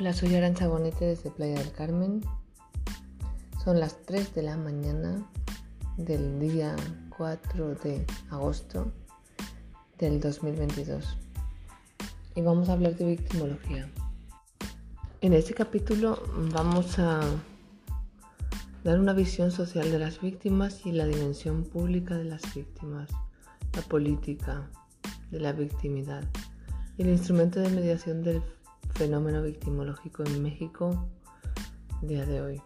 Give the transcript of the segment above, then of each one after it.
Hola, soy Arancha Bonete desde Playa del Carmen. Son las 3 de la mañana del día 4 de agosto del 2022 y vamos a hablar de victimología. En este capítulo vamos a dar una visión social de las víctimas y la dimensión pública de las víctimas, la política de la victimidad y el instrumento de mediación del fenómeno victimológico en México día de hoy.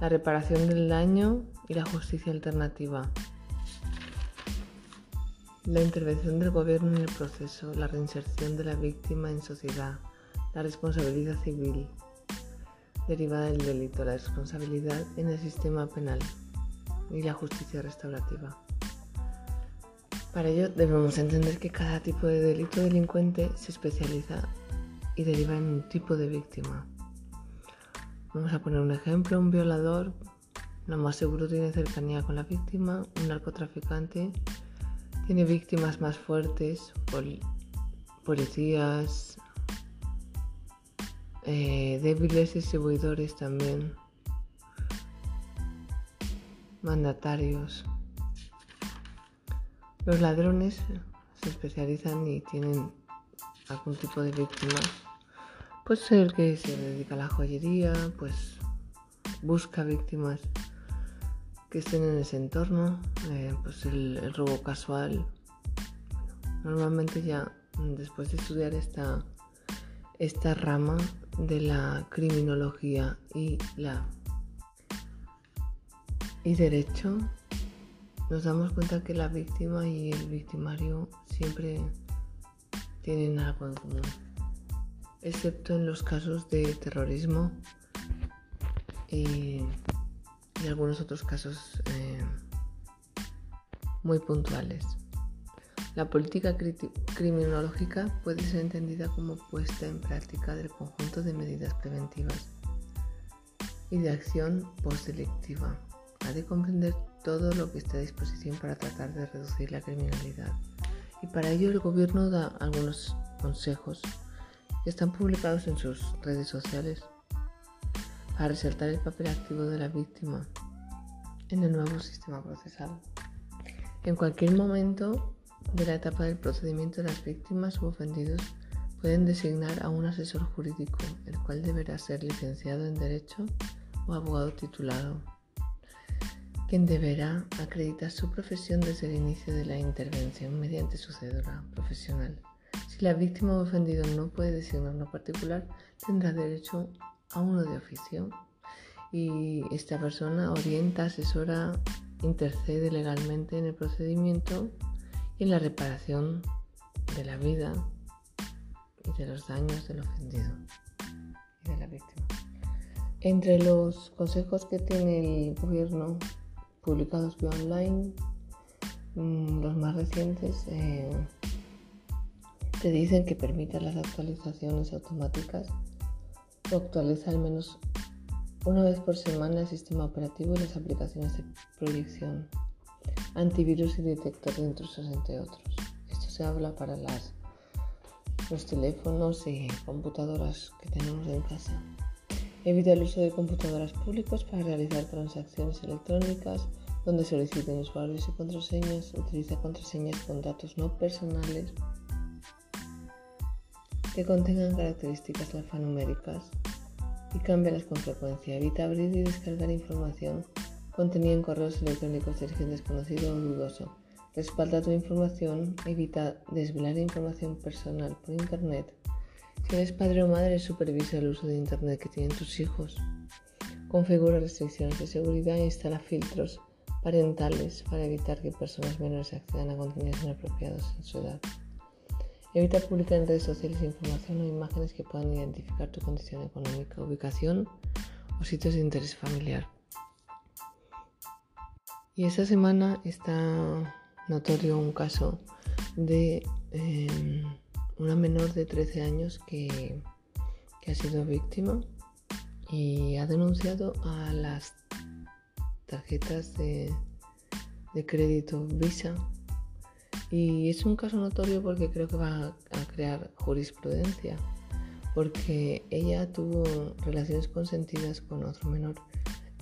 La reparación del daño y la justicia alternativa. La intervención del gobierno en el proceso, la reinserción de la víctima en sociedad, la responsabilidad civil derivada del delito, la responsabilidad en el sistema penal y la justicia restaurativa. Para ello debemos entender que cada tipo de delito delincuente se especializa y deriva en un tipo de víctima. Vamos a poner un ejemplo, un violador, lo más seguro tiene cercanía con la víctima, un narcotraficante tiene víctimas más fuertes, policías, eh, débiles distribuidores también, mandatarios. Los ladrones se especializan y tienen algún tipo de víctima pues el que se dedica a la joyería, pues busca víctimas que estén en ese entorno, eh, pues el, robo casual. Normalmente ya después de estudiar esta, esta rama de la criminología y la y derecho, nos damos cuenta que la víctima y el victimario siempre tienen algo en común excepto en los casos de terrorismo y, algunos otros casos eh, muy puntuales. La política criminológica puede ser entendida como puesta en práctica del conjunto de medidas preventivas y de acción postdelictiva. Ha de comprender todo lo que está a disposición para tratar de reducir la criminalidad. Y para ello el gobierno da algunos consejos están publicados en sus redes sociales para resaltar el papel activo de la víctima en el nuevo sistema procesal. En cualquier momento de la etapa del procedimiento, las víctimas u ofendidos pueden designar a un asesor jurídico, el cual deberá ser licenciado en Derecho o abogado titulado, quien deberá acreditar su profesión desde el inicio de la intervención mediante su cédula profesional. Si la víctima o ofendido no puede designar uno particular, tendrá derecho a uno de oficio y esta persona orienta, asesora, intercede legalmente en el procedimiento y en la reparación de la vida y de los daños del ofendido y de la víctima. Entre los consejos que tiene el gobierno publicados vía online, mm, los más recientes, eh, te dicen que permite las actualizaciones automáticas o actualiza al menos una vez por semana el sistema operativo y las aplicaciones de proyección, antivirus y detector de intrusos, entre otros. Esto se habla para las, los teléfonos y computadoras que tenemos en casa. Evita el uso de computadoras públicas para realizar transacciones electrónicas donde soliciten usuarios y contraseñas. Utiliza contraseñas con datos no personales que contengan características alfanuméricas y cámbialas con frecuencia. Evita abrir y descargar información contenida en correos electrónicos de origen desconocido o dudoso. Respalda tu información, evita desvelar información personal por Internet. Si eres padre o madre, supervisa el uso de Internet que tienen tus hijos. Configura restricciones de seguridad e instala filtros parentales para evitar que personas menores accedan a contenidos inapropiados en su edad. Evita publicar en redes sociales información o imágenes que puedan identificar tu condición económica, ubicación o sitios de interés familiar. Y esta semana está notorio un caso de em, una menor de 13 años que, ha sido víctima y ha denunciado a las tarjetas de, de crédito Visa y es un caso notorio porque creo que va a crear jurisprudencia, porque ella tuvo relaciones consentidas con otro menor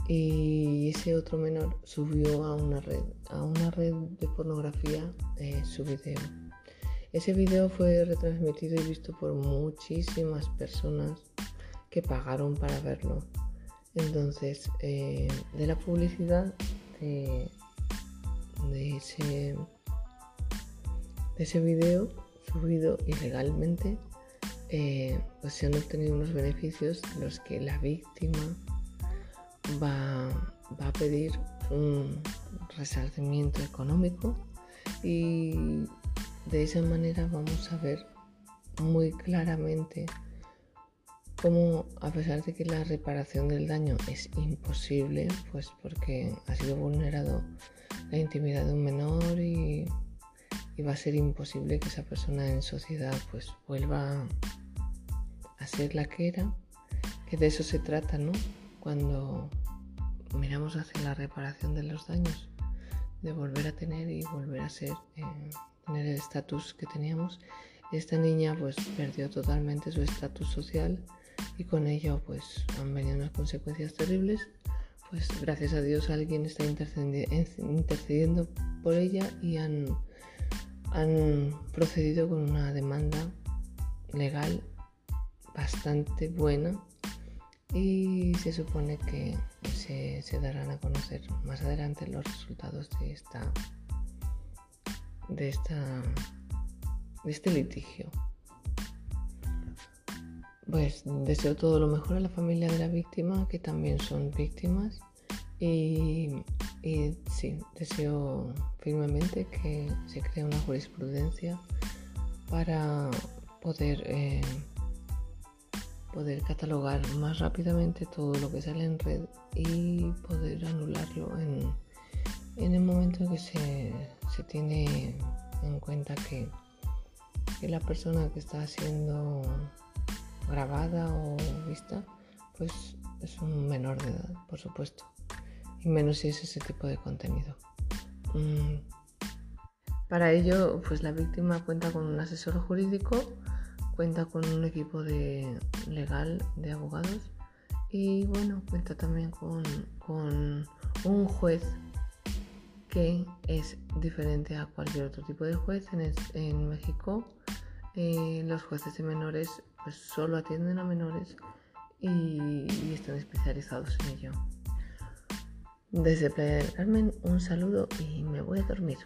y ese otro menor subió a una red, a una red de pornografía eh, su video. Ese video fue retransmitido y visto por muchísimas personas que pagaron para verlo. Entonces, eh, de la publicidad de, ese, de ese video subido ilegalmente, eh, pues se han obtenido unos beneficios los que la víctima va, va a pedir un resarcimiento económico. Y de esa manera vamos a ver muy claramente cómo a pesar de que la reparación del daño es imposible, pues porque ha sido vulnerado la intimidad de un menor y, va a ser imposible que esa persona en sociedad pues vuelva a ser la que era, que de eso se trata, ¿no? Cuando miramos hacia la reparación de los daños, de volver a tener y volver a ser, eh, tener el estatus que teníamos. Esta niña pues perdió totalmente su estatus social y con ello pues han venido unas consecuencias terribles. Pues gracias a Dios alguien está intercediendo por ella y han, han procedido con una demanda legal bastante buena y se supone que se, darán a conocer más adelante los resultados de esta de esta de este litigio. Pues deseo todo lo mejor a la familia de la víctima, que también son víctimas. Y, sí, deseo firmemente que se cree una jurisprudencia para poder eh, poder catalogar más rápidamente todo lo que sale en red y poder anularlo en, el momento que se, tiene en cuenta que, que, la persona que está siendo grabada o vista pues es un menor de edad, por supuesto. Menos si es ese tipo de contenido. Mm. Para ello, pues la víctima cuenta con un asesor jurídico cuenta con un equipo de legal de abogados y bueno, cuenta también con, un juez que es diferente a cualquier otro tipo de juez. En, México eh, los jueces de menores pues solo atienden a menores y, están especializados en ello. Desde Playa del Carmen un saludo y me voy a dormir.